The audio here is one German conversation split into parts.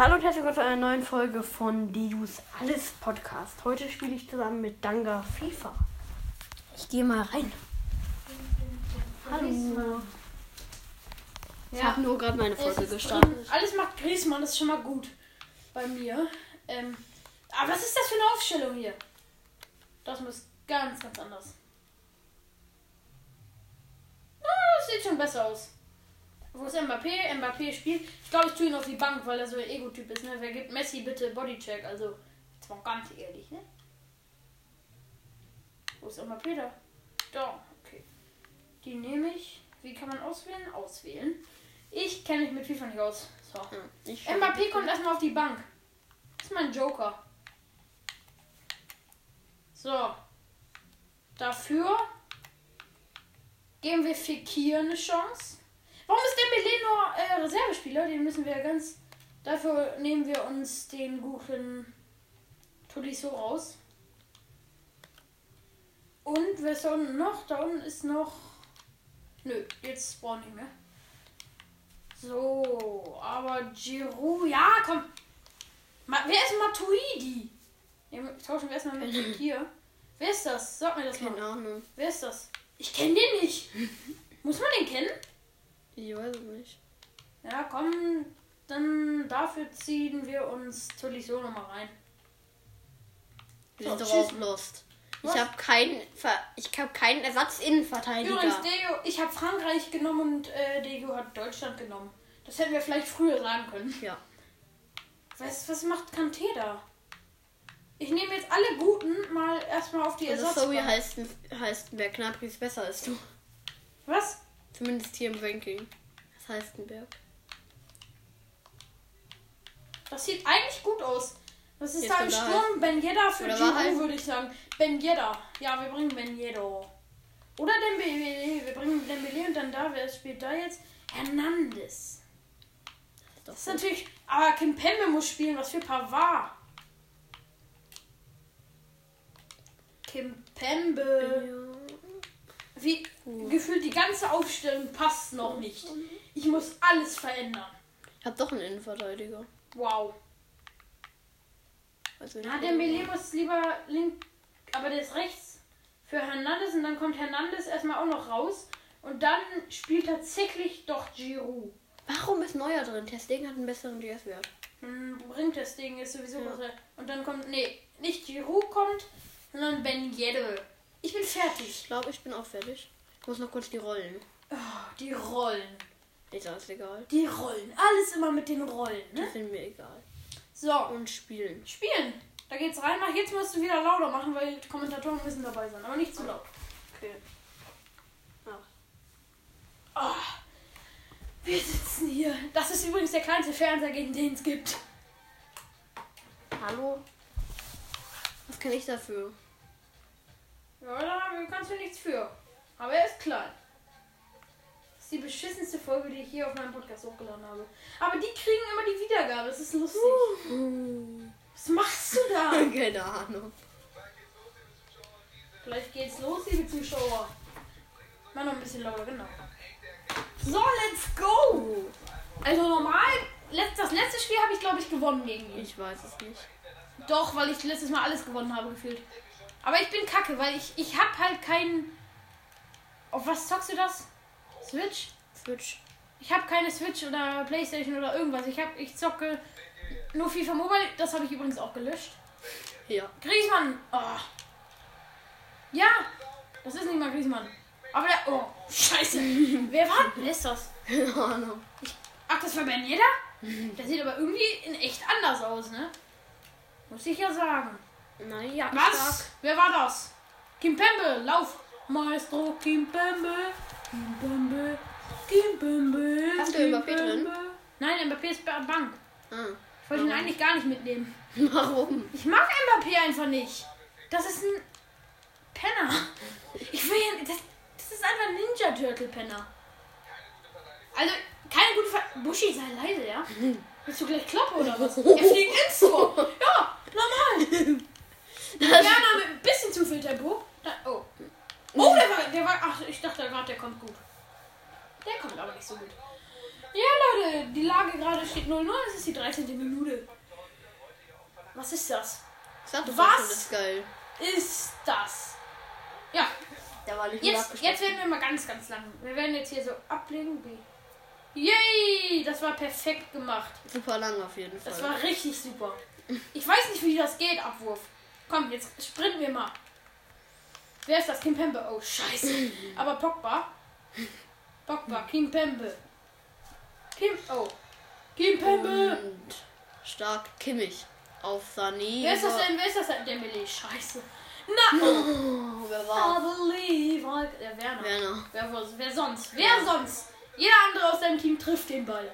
Hallo und herzlich willkommen zu einer neuen Folge von Deus Alles Podcast. Heute spiele ich zusammen mit Danga FIFA. Ich gehe mal rein. Hallo. Ich Ja. habe nur gerade meine Folge gestartet. Alles macht Griezmann, das ist schon mal gut bei mir. Ähm, aber was ist das für eine Aufstellung hier? Das muss ganz, ganz anders. Ah, das sieht schon besser aus. Wo ist Mbappé? Mbappé spielt. Ich glaube, ich tue ihn auf die Bank, weil er so ein Ego-Typ ist. Ne? Wer gibt Messi bitte Bodycheck? Also, jetzt mal ganz ehrlich, ne? Wo ist Mbappé da? Da, okay. Die nehme ich. Wie kann man auswählen? Auswählen. Ich kenne mich mit FIFA nicht aus. So. Hm, Mbappé kommt erstmal auf die Bank. Das ist mein Joker. So. Dafür geben wir Fekir eine Chance. Warum ist Dembele nur äh, Reservespieler? Den müssen wir ganz... Dafür nehmen wir uns den guten Tolisso raus. Und wer ist da unten noch? Da unten ist noch... Nö, jetzt ich nicht mehr. So, aber Giroud, ja, komm. Ma, wer ist Matuidi? Ja, tauschen wir erstmal mit hier. Wer ist das? Sag mir das Keine mal. Ahnung. Wer ist das? Ich kenne den nicht. Muss man den kennen? Ich weiß es nicht. Ja, komm, dann dafür ziehen wir uns Tolisso nochmal rein. Wir So, sind doch auch lost. Was? Ich habe keinen Ver ich habe keinen Ersatzinnenverteidiger. Übrigens, Dego, ich habe Frankreich genommen und äh, Dego hat Deutschland genommen. Das hätten wir vielleicht früher sagen können. Ja. Was, was macht Kanté da? Ich nehme jetzt alle Guten mal erstmal auf die Also Ersatzbank. Zoe heißt, heißt wer Knapris besser als du. Was? Zumindest hier im Ranking. Das heißt ein Berg. Das sieht eigentlich gut aus. Das ist Jetzt da im Sturm Ben Yedda für halt- würde ich sagen. Ben Yedda. Ja, wir bringen Ben Yedda. Oder Dembele. Wir bringen Dembele und dann da. Wer spielt da jetzt? Hernandez. ist doch Das ist natürlich... Aber Kim Pembe muss spielen. Was für Pavard. Kim Pembe. Wie gefühlt die ganze Aufstellung passt noch nicht. Ich muss alles verändern. Ich hab doch einen Innenverteidiger. Wow. Also Ja, der Melee muss lieber link, aber der ist rechts für Hernandez und dann kommt Hernandez erstmal auch noch raus und dann spielt tatsächlich doch Giroud. Warum ist Neuer drin? Testegen hat einen besseren GS-Wert. Hm, bringt das Ding ist sowieso Ja. was. Und dann kommt, nee, nicht Giroud kommt, sondern Ben Yedder. Ich bin fertig. Ich glaube, ich bin auch fertig. Ich muss noch kurz die Rollen. Oh, die Rollen. Ist alles egal. Die Rollen. Alles immer mit den Rollen, Die ne? sind mir egal. So, Und spielen. spielen. Da geht's rein. Mach jetzt musst du wieder lauter machen, weil die Kommentatoren müssen dabei sein. Aber nicht zu laut. Okay. Oh, wir sitzen hier. Das ist übrigens der kleinste Fernseher, gegen den es gibt. Hallo? Was kann ich dafür? Ja, da kannst du nichts für. Aber er ist klein. Das ist die beschissenste Folge, die ich hier auf meinem Podcast hochgeladen habe. Aber die kriegen immer die Wiedergabe. Das ist lustig. Was machst du da? Keine Ahnung. Vielleicht geht's los, liebe Zuschauer. Mach noch ein bisschen lauter, genau. So, let's go! Also normal, das letzte Spiel habe ich, glaube ich, gewonnen gegen ihn. Ich weiß es nicht. Doch, weil ich letztes Mal alles gewonnen habe, gefühlt. Aber ich bin kacke, weil ich, ich habe halt keinen... Auf was zockst du das? Switch? Switch. Ich habe keine Switch oder Playstation oder irgendwas. Ich, hab, ich zocke nur FIFA Mobile. Das habe ich übrigens auch gelöscht. Ja. Griezmann! Oh. Ja! Das ist nicht mal Griezmann. Aber der... Oh, scheiße. Wer war... Wer ist das? Keine Ahnung. Ach, das war Ben Yedda? Der sieht aber irgendwie in echt anders aus, ne? Muss ich ja sagen. Naja, Was? Wer war das? Kim Pembe, lauf! Maestro Kim Pembe, Kim Pembe, Kim Pembe. Hast du Mbappé drin? Nein, Mbappé ist bei der Bank. Ah. Ich wollte ihn eigentlich gar nicht mitnehmen. Warum? Ich mag Mbappé einfach nicht. Das ist ein Penner. Ich will ja, das, das ist einfach ein Ninja Turtle Penner. Also, keine gute Ver Buschi, sei leise, ja? Willst du gleich kloppen oder was? Er fliegt ins Tor. Ja, normal. Werner mit ein bisschen zu viel Tempo. Da, oh. Oh, der war, der war. Ach, ich dachte gerade, der kommt gut. Der kommt aber nicht so gut. Ja, Leute, die Lage gerade steht 0-0. Es ist die 13. Minute. Was ist das? Sag Was? Das ist geil. Ist das? Ja, Der war nicht jetzt, jetzt werden wir mal ganz, ganz lang. Wir werden jetzt hier so ablegen. Yay! Das war perfekt gemacht. super lang auf jeden Fall. Das war richtig super. Ich weiß nicht, wie das geht, Abwurf. Komm, jetzt sprinten wir mal. Wer ist das? Kim Pembe. Oh, scheiße. Aber Pogba. Pogba, Kim Pembe. Kim. Oh. Kim Pembe. Und stark Kimmich auf Sané. Wer ist das denn? Wer ist das denn? Dembele. Scheiße. Na. Oh, wer I war? believe. I... Der Werner. Werner. Wer, wer sonst? Wer sonst? Jeder andere aus deinem Team trifft den Ball.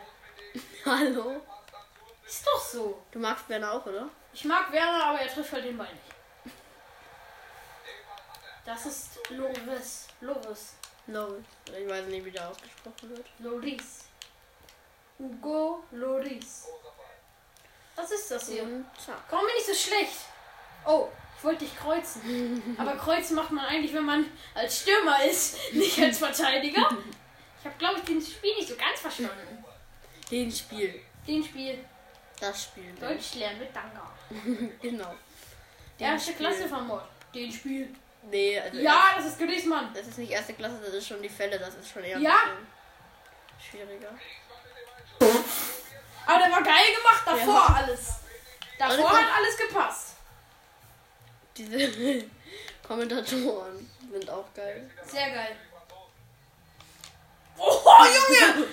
Hallo? Ist doch so. Du magst Werner auch, oder? Ich mag Werner, aber er trifft halt den Ball nicht. Das ist Loris. Loris. No. Ich weiß nicht, wie der ausgesprochen wird. Loris. Hugo Loris. Was ist das hier? Warum bin ich so schlecht? Oh, ich wollte dich kreuzen. Aber kreuzen macht man eigentlich, wenn man als Stürmer ist, nicht als Verteidiger. Ich habe, glaube ich, den Spiel nicht so ganz verstanden. Den Spiel. Den Spiel Das Spiel. Deutsch lernen mit Danga. genau. Den Erste Spiel. Klasse von Mod. Den Spiel. Nee, also Ja, das ist Griezmann. Das ist nicht erste Klasse, das ist schon die Fälle, das ist schon eher Ja. schwieriger. Aber der war geil gemacht davor Ja. alles. Davor Also hat alles gepasst. Diese Kommentatoren sind auch geil. Sehr geil. Oh, Junge!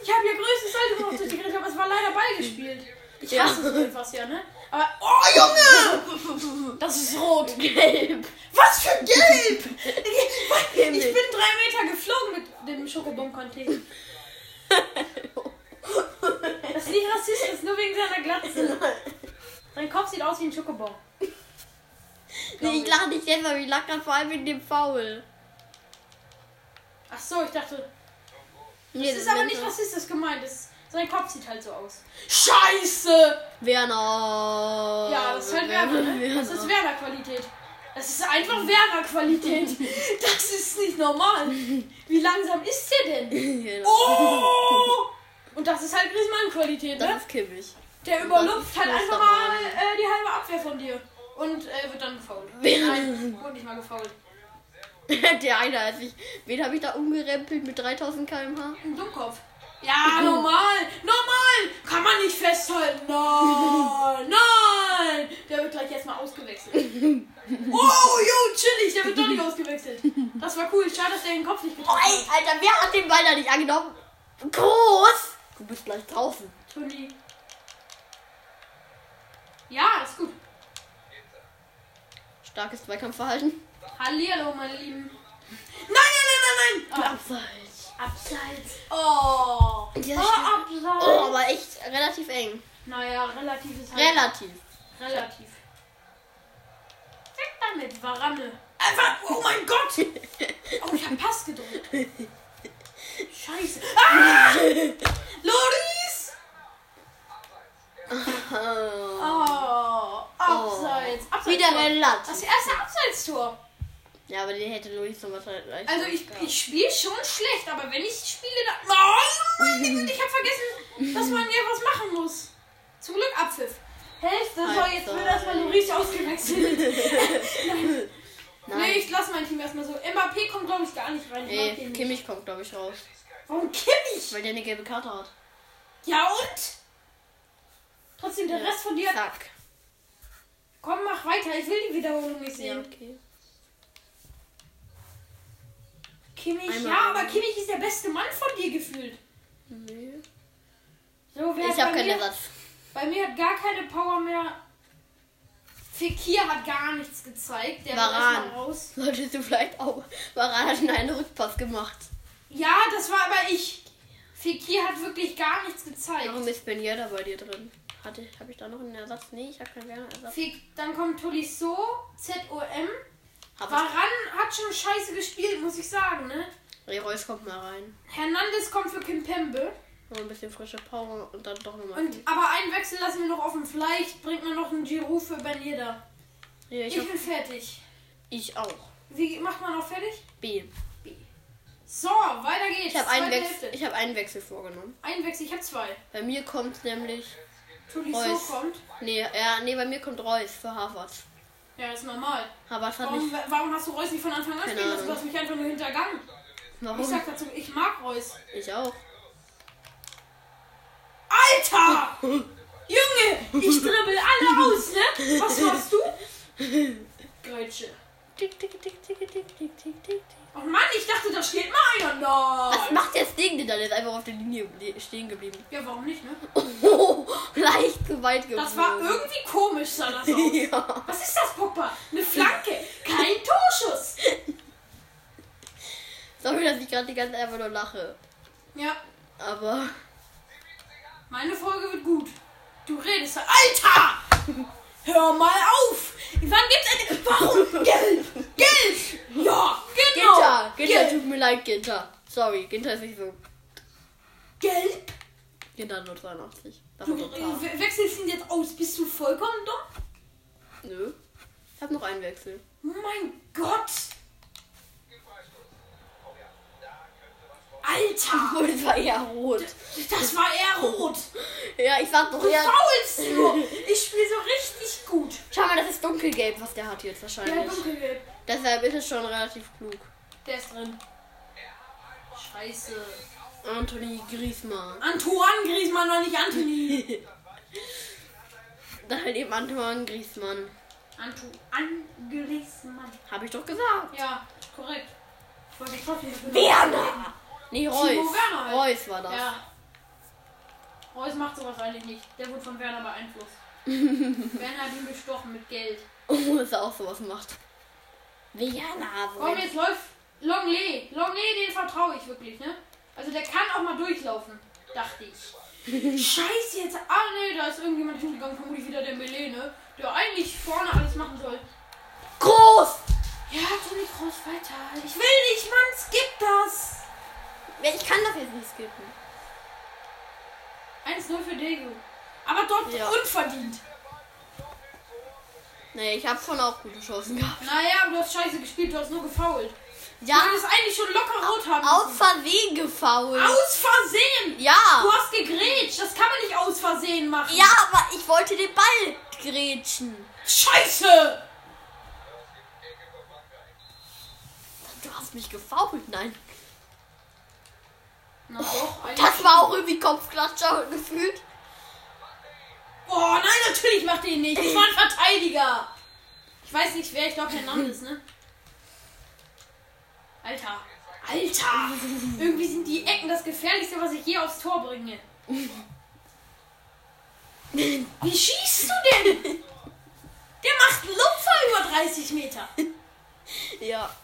Ich habe hier größtes Salto noch durchgekriegt, aber es war leider Ball gespielt. Ich Ja. hasse so etwas ja, ne? Aber, oh Junge! Das ist rot. Gelb. Was für gelb! Ich bin drei Meter geflogen mit dem Schokobon-Container. Das ist nicht rassistisch, das ist nur wegen seiner Glatze. Sein Kopf sieht aus wie ein Schokobon. Nee, ich lache nicht aber ich lache gerade vor allem wegen dem Foul. Ach so, ich dachte, Nee, das ist aber nicht rassistisch gemeint. Das, sein Kopf sieht halt so aus. Scheiße! Werner. Ja, das ist halt Werner, ne? Das ist Werner-Qualität. Das ist einfach Werner-Qualität. Das ist nicht normal. Wie langsam ist der denn? Genau. Oh! Und das ist halt Griezmann-Qualität, Das ne? ist kippig. Der überlupft halt das einfach mal äh, die halbe Abwehr von dir. Und äh, wird dann gefault. Nein, wurde nicht mal gefault. Der eine, als ich. Wen habe ich da umgerempelt mit 3000 km/h? Ein Dummkopf. Ja, normal. Normal. Kann man nicht festhalten. Nein. Nein. Der wird gleich erstmal ausgewechselt. Oh, jo, chillig. Der wird doch nicht ausgewechselt. Das war cool. Schade, dass der den Kopf nicht Oh, getroffen ey, Alter, wer hat den Ball da nicht angenommen? Groß! Du bist gleich draußen. hat. Toni. Ja, ist gut. Starkes Zweikampfverhalten. Hallihallo, meine Lieben. Nein, nein, nein, nein, nein. Abseits. Oh, Abseits. Oh. Ja, oh, stimmt. Abseits. Oh, aber echt relativ eng. Naja, relativ ist halt. Relativ. Relativ. Weg damit, Varane. Einfach, oh mein Gott! Oh, ich hab Pass gedrückt. Scheiße. Ah! Loris! Abseits. Wieder Das relativ. erste Abseitstor. Ja, aber den hätte Luis noch wahrscheinlich. Also ich, ich spiele schon schlecht, aber wenn ich spiele, dann... Oh, Güte, ich hab vergessen, dass man hier was machen muss. Zum Glück Abpfiff. Hälfte, so jetzt wird erstmal Loris ausgewechselt. Nein. Nee, ich lasse mein Team erstmal so. Mbappé kommt, glaube ich, gar nicht rein. Nee. Kimmich kommt, glaube ich, raus. Warum Kimmich? Weil der eine gelbe Karte hat. Ja und? Trotzdem, der Rest von dir. Zack. Komm, mach weiter. Ich will die Wiederholung nicht Ja, sehen. okay. Kimmich, Einmal ja, aber. Kimmich ist der beste Mann von dir gefühlt. Nee. So, wer Ich bei keinen mir, Ersatz. Bei mir hat gar keine Power mehr. Fekir hat gar nichts gezeigt. Der war Varan. raus. Solltest du vielleicht auch. Varan hat einen Rückpass gemacht. Ja, das war aber ich. Fekir hat wirklich gar nichts gezeigt. Warum ist Ben Yedda bei dir drin? Hatte, habe ich da noch einen Ersatz? Nee, ich habe keinen Werner-Ersatz. Dann kommt Tolisso, ZOM. Hab Varan hat schon scheiße gespielt, muss ich sagen, ne? ich. Reus kommt mal rein. Hernandez kommt für Kimpembe. Noch ein bisschen frische Power und dann doch nochmal. Und, aber einen Wechsel lassen wir noch offen. Vielleicht bringt man noch einen Giroud für Benjeda. Ja, ich, Ich bin fertig. ich auch. Wie macht man noch fertig? B. B. So, weiter geht's. Ich habe einen, Wechsel- ich hab einen Wechsel vorgenommen. Einen Wechsel, ich habe zwei. Bei mir kommt nämlich. Tolisso kommt. Nee, ja, nee, bei mir kommt Reus für Harvard. Ja, das ist normal. Harvard hat Warum, nicht. warum hast du Reus nicht von Anfang an spielen lassen? Du hast mich einfach nur hintergangen. Ich Warum? sag dazu, ich mag Reus. Ich auch. Alter! Junge, ich dribbel alle aus, ne? Was machst du? Grätsche. Tick, tick, tick, tick, tick, tick, tick, tick, tick. Oh Mann, ich dachte, da steht mal einer. Was macht das Ding denn dann? Der ist einfach auf der Linie stehen geblieben. Ja, warum nicht, ne? Oh, leicht zu weit geflogen. Das war irgendwie komisch, sah das aus. Ja. Was ist das, Pogba? Eine Flanke, kein Torschuss. Sorry, dass ich gerade die ganze Zeit einfach nur lache. Ja, Aber. meine Folge wird gut. Du redest. Alter! Hör mal auf! Wann gibt's eine. Warum? Gelb! Gelb! Ja, genau! Ginter! Ginter, Gelb! tut mir leid, Ginter. Sorry, Ginter ist nicht so. Gelb! Ginter nur 82. Du äh, we- wechselst ihn jetzt aus. Bist du vollkommen dumm? Nö. Ich hab noch einen Wechsel. Mein Gott! Alter! Das war eher rot. Das war eher rot. Ja, ich sag doch Du eher. faulst nur. Ich spiele so richtig gut. Schau mal, das ist dunkelgelb, was der hat jetzt Ja, wahrscheinlich. dunkelgelb. Deshalb ist es schon relativ klug. Der ist drin. Scheiße. Anthony Griezmann. Antoine Griezmann, noch nicht Anthony. Dann halt eben Antoine Griezmann. Antoine Griezmann. Hab ich doch gesagt. Ja, korrekt. Ich wollte trotzdem nicht Werner! Nee, Reus. Werner halt. Reus war das. Ja. Reus macht sowas eigentlich nicht. Der wurde von Werner beeinflusst. Werner hat ihn bestochen mit Geld. Oh, dass er auch sowas macht. Werner, Komm, jetzt läuft Longley. Longley, den vertraue ich wirklich, ne? Also der kann auch mal durchlaufen, dachte ich. Scheiße jetzt. Ah nee, da ist irgendjemand hingegangen, vermutlich wieder der Melee, ne? Der eigentlich vorne alles machen soll. Groß! Ja, Toni Kroos weiter. Ich will nicht, Mann, skip das. Ich kann das jetzt nicht skippen. 1-0 für Degu. Aber dort Ja. unverdient. Nee, ich habe schon auch gute Chancen gehabt. Naja, du hast scheiße gespielt, du hast nur gefault. Ja, Du hättest eigentlich schon locker rot haben aus. Versehen gefault. Aus Versehen! Ja. Du hast gegrätscht, das kann man nicht aus Versehen machen. Ja, aber ich wollte den Ball grätschen. Scheiße! Du hast mich gefault, nein. Na doch. Das war auch irgendwie Kopfklatscher gefühlt. Oh nein, natürlich macht er ihn nicht. Das war ein Verteidiger. Ich weiß nicht wer, ich glaube Hernandez, ne? Alter. Alter. Irgendwie sind die Ecken das gefährlichste, was ich je aufs Tor bringe. Wie schießt du denn? Der macht Lupfer über 30 Meter. Ja.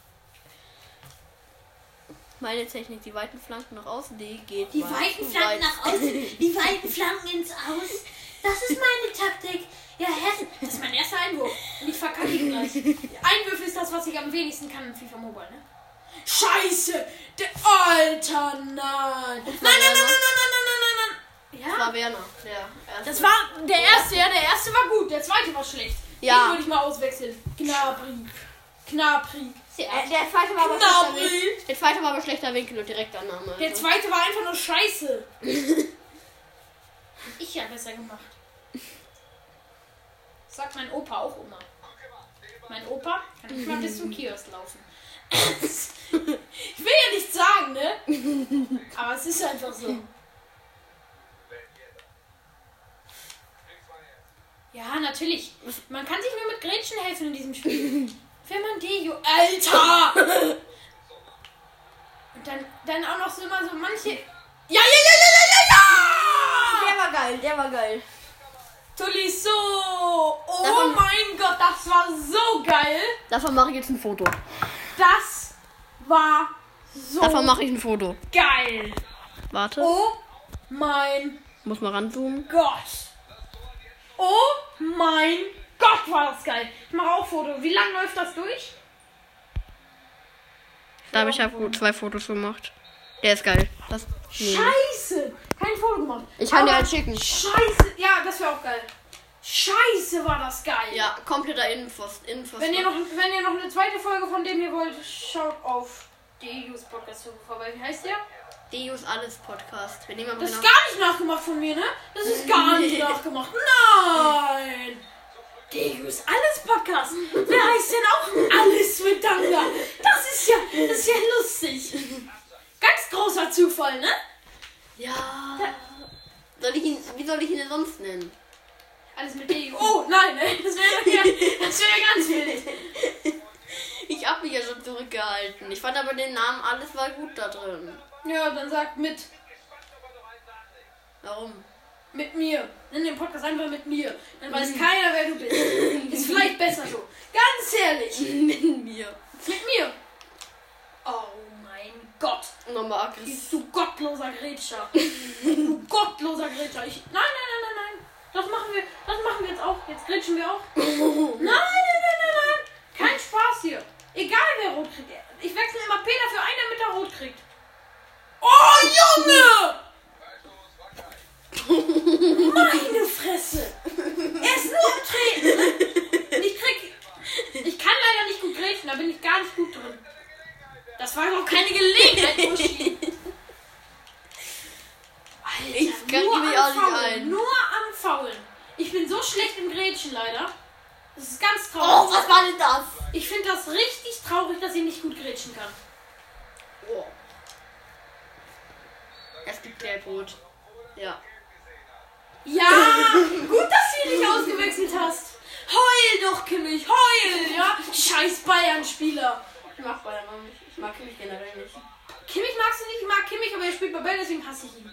Meine Technik, die weiten Flanken nach außen, die geht Die weiten Flanken weit. nach außen, die weiten Flanken ins Aus. Das ist meine Taktik. Ja, Hessen. Das ist mein erster Einwurf. Und ich verkacke ihn gleich. Einwürfe ist das, was ich am wenigsten kann in FIFA Mobile, ne? Scheiße! Der Alter, nein! Nein, nein, nein, nein, nein, nein, nein, nein, nein, nein! Das Ja? war Werner. Der erste. Das war der erste, ja, der erste war gut, der zweite war schlecht. Ja. Den würde ich mal auswechseln. Gnabry. Gnabry. der, der zweite war aber schlechter Gnabry. Winkel. Der zweite war aber schlechter Winkel und Direktannahme. Der also. zweite war einfach nur scheiße. ich ja besser gemacht. Sagt mein Opa auch immer. Mein Opa kann nicht mal bis zum Kiosk laufen. ich will ja nichts sagen, ne? Aber es ist einfach so. Ja, natürlich. Man kann sich nur mit Gretchen helfen in diesem Spiel. Wenn man Deo. Alter! Und dann, dann auch noch so immer so manche. Ja, ja, ja, ja, ja, ja, ja! Der war geil, der war geil. Tolisso! Oh Davon- mein Gott, das war so geil! Davon mache ich jetzt ein Foto. Das war so Davon mache ich ein Foto. geil! Warte, Oh mein muss mal ranzoomen. Gott! Oh mein Gott, war das geil! Ich mache auch Foto. Wie lange läuft das durch? Da habe ich gut zwei Fotos gemacht. Der ist geil. Das, nee. Scheiße! Kein Foto gemacht. Ich kann dir eins schicken. Scheiße! Ja, das wäre auch geil. Scheiße, war das geil! Ja, kompletter Innenpfosten. Innenpfosten. Wenn ihr, noch, wenn ihr noch eine zweite Folge von dem hier wollt, schaut auf Deus Podcast vorbei. Wie heißt der? Deus Alles Podcast. Wir nehmen Das ist genau- gar nicht nachgemacht von mir, ne? Das ist gar nicht nachgemacht. Nein! Deus Alles Podcast. Wer heißt denn auch Alles mit Danga? Das ist ja, das ist ja lustig. Ganz großer Zufall, ne? Ja. Soll ich ihn, wie soll ich ihn denn sonst nennen? Alles mit Deus. Oh, nein, ey, das wäre ja, das wäre ja ganz wild. Ich hab mich ja schon zurückgehalten. Ich fand aber den Namen Alles war gut da drin. Ja, dann sag mit. Warum? Mit mir. Nenn den Podcast einfach mit mir. Dann weiß keiner, wer du bist. Ist vielleicht besser so. Ganz ehrlich. Mit mir. Mit mir. Oh mein Gott. Nochmal aggressiv. Gottloser Grätscher. Du gottloser Grätscher. Ich, nein, nein, nein, nein, nein. Das machen wir, das machen wir jetzt auch. Jetzt grätschen wir auch. Nein, nein, nein, nein, nein. Kein Spaß hier. Egal wer rot kriegt. Ich wechsle immer Peter für einen, damit er rot kriegt. Oh, Junge! Meine Fresse! Er ist nur Treten. ne? Ich krieg. Ich kann leider nicht gut grätschen, da bin ich gar nicht gut drin. Das war doch keine Gelegenheit, Uschi. Alter, Ich kann nur mich auch nicht ein. Nur am Faulen. Ich bin so schlecht im Grätschen leider. Das ist ganz Oh, traurig. was war denn das? Ich finde das richtig traurig, dass ich nicht gut grätschen kann. Oh. Es gibt Gelbrot. Ja. Ja, gut, dass du ihn nicht ausgewechselt hast. Heul doch, Kimmich, heul, ja? Scheiß Bayern-Spieler. Ich mag Bayern auch nicht. Ich mag mich generell nicht. Kimmich magst du nicht, ich mag Kimmich, aber er spielt bei Bayern, deswegen hasse ich ihn.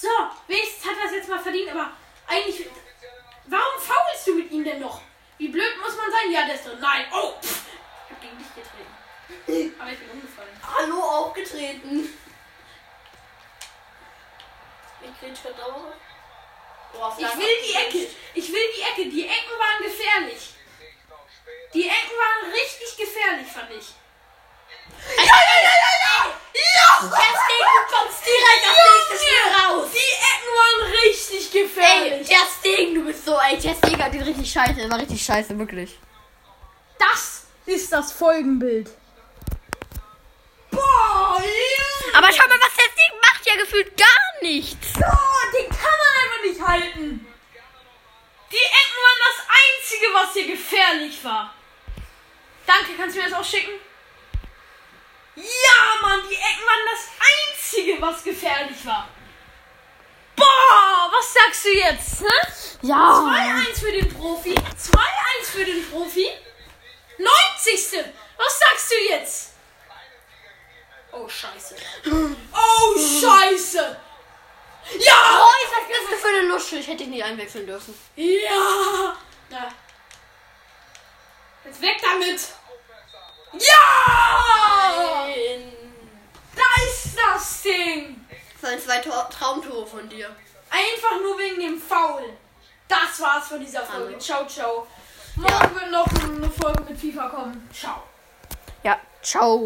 So, wenigstens hat er es jetzt mal verdient, aber eigentlich. Warum faulst du mit ihm denn noch? Wie blöd muss man sein? Ja, der ist drin. Nein, oh! Pff, ich hab gegen dich getreten. Aber ich bin umgefallen. Hallo, aufgetreten. Ich krieg. Boah, Ich will die Ecke. Ich will die Ecke. Die Ecken waren gefährlich. Die Ecken waren richtig gefährlich, fand ich. Ja, ja, ja, ja, ja! Ja! Deswegen du kommst direkt als nächstes Spiel raus. Die Ecken waren richtig Ey, gefährlich. Justin, du bist so, ey, Justin hat den richtig scheiße, war richtig scheiße, wirklich. Das ist das Folgenbild. Boah, ja. Aber schau mal, was Justin macht, ja gefühlt gar nichts. Oh, den kann man einfach nicht halten. Die Ecken waren das Einzige, was hier gefährlich war. Danke, kannst du mir das auch schicken? Ja, Mann, die Ecken waren das Einzige, was gefährlich war. Boah, was sagst du jetzt? Hä? Ja. 2-1 für den Profi. 2-1 für den Profi. 90. Was sagst du jetzt? Oh, scheiße. Oh, scheiße. Ja! Oh, ich sag, das ist für eine Lusche. Ich hätte ihn nicht einwechseln dürfen. Ja! Na. Jetzt weg damit! Ja! Nein. Da ist das Ding! Das waren zwei Tor Traumtore von dir. Einfach nur wegen dem Foul. Das war's von dieser Folge. Hallo. Ciao, ciao. Morgen wird noch eine Folge mit FIFA kommen. Ciao. Ja, ciao.